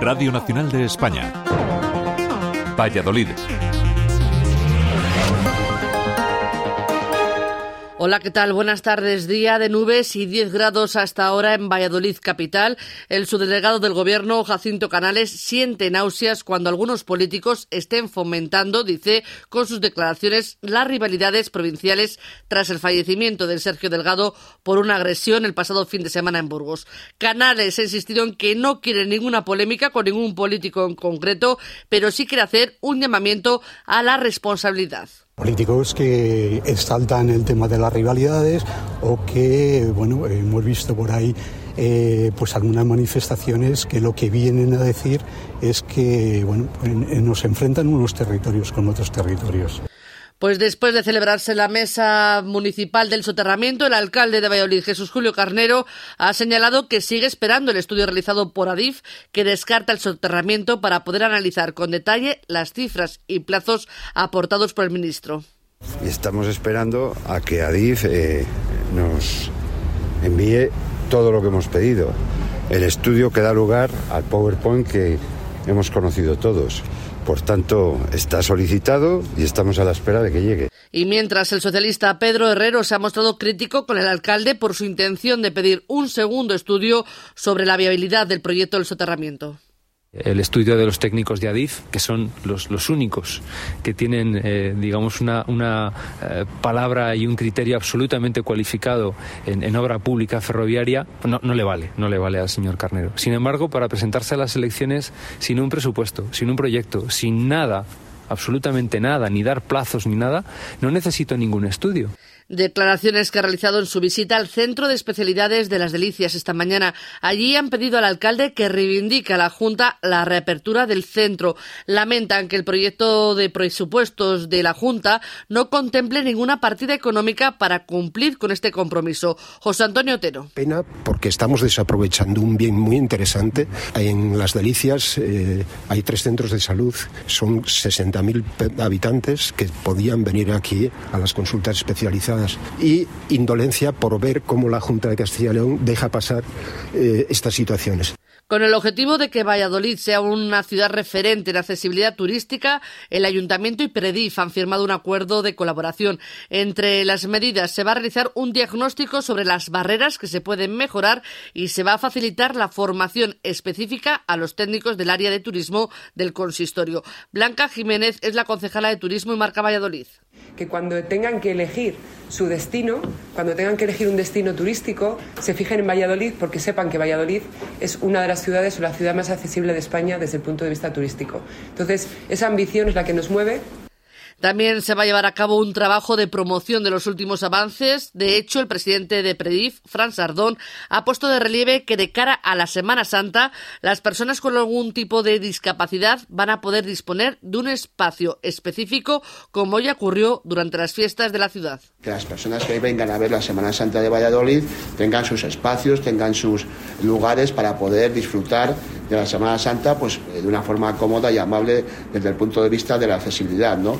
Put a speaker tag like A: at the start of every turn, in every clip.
A: Radio Nacional de España. Valladolid.
B: Hola, ¿qué tal? Buenas tardes. Día de nubes y 10 grados hasta ahora en Valladolid capital. El subdelegado del Gobierno, Jacinto Canales, siente náuseas cuando algunos políticos estén fomentando, dice, con sus declaraciones, las rivalidades provinciales tras el fallecimiento de Sergio Delgado por una agresión el pasado fin de semana en Burgos. Canales ha insistido en que no quiere ninguna polémica con ningún político en concreto, pero sí quiere hacer un llamamiento a la responsabilidad
C: políticos que exaltan el tema de las rivalidades o que, bueno, hemos visto por ahí eh, pues algunas manifestaciones que lo que vienen a decir es que, bueno, nos enfrentan unos territorios con otros territorios.
B: Pues después de celebrarse la mesa municipal del soterramiento, el alcalde de Valladolid, Jesús Julio Carnero, ha señalado que sigue esperando el estudio realizado por Adif, que descarta el soterramiento para poder analizar con detalle las cifras y plazos aportados por el ministro.
D: Estamos esperando a que Adif eh, nos envíe todo lo que hemos pedido. El estudio que da lugar al PowerPoint que hemos conocido todos. Por tanto, está solicitado y estamos a la espera de que llegue.
B: Y mientras el socialista Pedro Herrero se ha mostrado crítico con el alcalde por su intención de pedir un segundo estudio sobre la viabilidad del proyecto del soterramiento
E: el estudio de los técnicos de ADIF, que son los, los únicos que tienen, eh, digamos, una, eh, palabra y un criterio absolutamente cualificado en, obra pública ferroviaria, no, no, le vale, no le vale al señor Carnero. Sin embargo, para presentarse a las elecciones sin un presupuesto, sin un proyecto, sin nada, absolutamente nada, ni dar plazos ni nada, no necesito ningún estudio.
B: Declaraciones que ha realizado en su visita al Centro de Especialidades de las Delicias esta mañana. Allí han pedido al alcalde que reivindique a la Junta la reapertura del centro. Lamentan que el proyecto de presupuestos de la Junta no contemple ninguna partida económica para cumplir con este compromiso. José Antonio Otero.
F: Pena porque estamos desaprovechando un bien muy interesante. En las Delicias eh, hay tres centros de salud, son 60.000 habitantes que podían venir aquí a las consultas especializadas y indolencia por ver cómo la Junta de Castilla y León deja pasar eh, estas situaciones.
B: Con el objetivo de que Valladolid sea una ciudad referente en accesibilidad turística, el Ayuntamiento y Predif han firmado un acuerdo de colaboración. Entre las medidas se va a realizar un diagnóstico sobre las barreras que se pueden mejorar y se va a facilitar la formación específica a los técnicos del área de turismo del consistorio. Blanca Jiménez es la concejala de Turismo y Marca Valladolid
G: que cuando tengan que elegir su destino, cuando tengan que elegir un destino turístico, se fijen en Valladolid porque sepan que Valladolid es una de las ciudades o la ciudad más accesible de España desde el punto de vista turístico. Entonces, esa ambición es la que nos mueve
B: también se va a llevar a cabo un trabajo de promoción de los últimos avances. De hecho, el presidente de Predif, Fran Sardón, ha puesto de relieve que de cara a la Semana Santa, las personas con algún tipo de discapacidad van a poder disponer de un espacio específico, como ya ocurrió durante las fiestas de la ciudad.
H: Que las personas que vengan a ver la Semana Santa de Valladolid tengan sus espacios, tengan sus lugares para poder disfrutar de la Semana Santa pues, de una forma cómoda y amable desde el punto de vista de la accesibilidad, ¿no?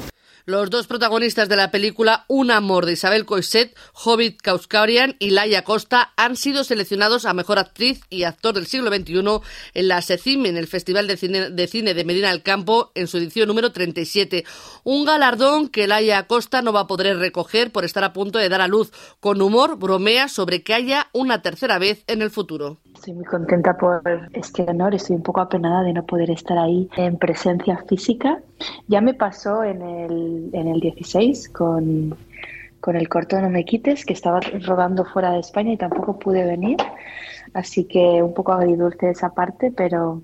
B: Los dos protagonistas de la película Un amor de Isabel Coixet, Hobbit Kauskarian y Laia Costa han sido seleccionados a Mejor Actriz y Actor del siglo XXI en la SECIM, en el Festival de Cine, de Cine de Medina del Campo, en su edición número 37. Un galardón que Laia Costa no va a poder recoger por estar a punto de dar a luz. Con humor, bromea sobre que haya una tercera vez en el futuro.
I: Estoy muy contenta por este honor, estoy un poco apenada de no poder estar ahí en presencia física. Ya me pasó en el, en el 16 con, con el corto No me quites, que estaba rodando fuera de España y tampoco pude venir. Así que un poco agridulce esa parte, pero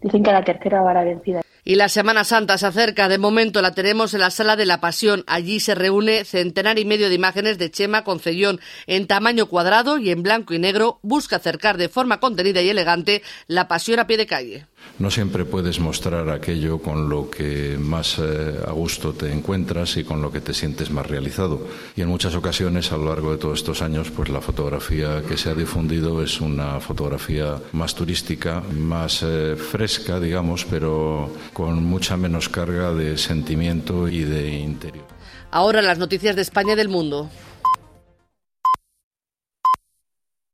I: dicen que la tercera va a la vencida.
B: Y la Semana Santa se acerca. De momento la tenemos en la Sala de la Pasión. Allí se reúne centenar y medio de imágenes de Chema Concellón en tamaño cuadrado y en blanco y negro. Busca acercar de forma contenida y elegante la pasión a pie de calle.
J: No siempre puedes mostrar aquello con lo que más eh, a gusto te encuentras y con lo que te sientes más realizado. Y en muchas ocasiones, a lo largo de todos estos años, pues la fotografía que se ha difundido es una fotografía más turística, más eh, fresca, digamos, pero con mucha menos carga de sentimiento y de interior.
B: Ahora las noticias de España y del mundo.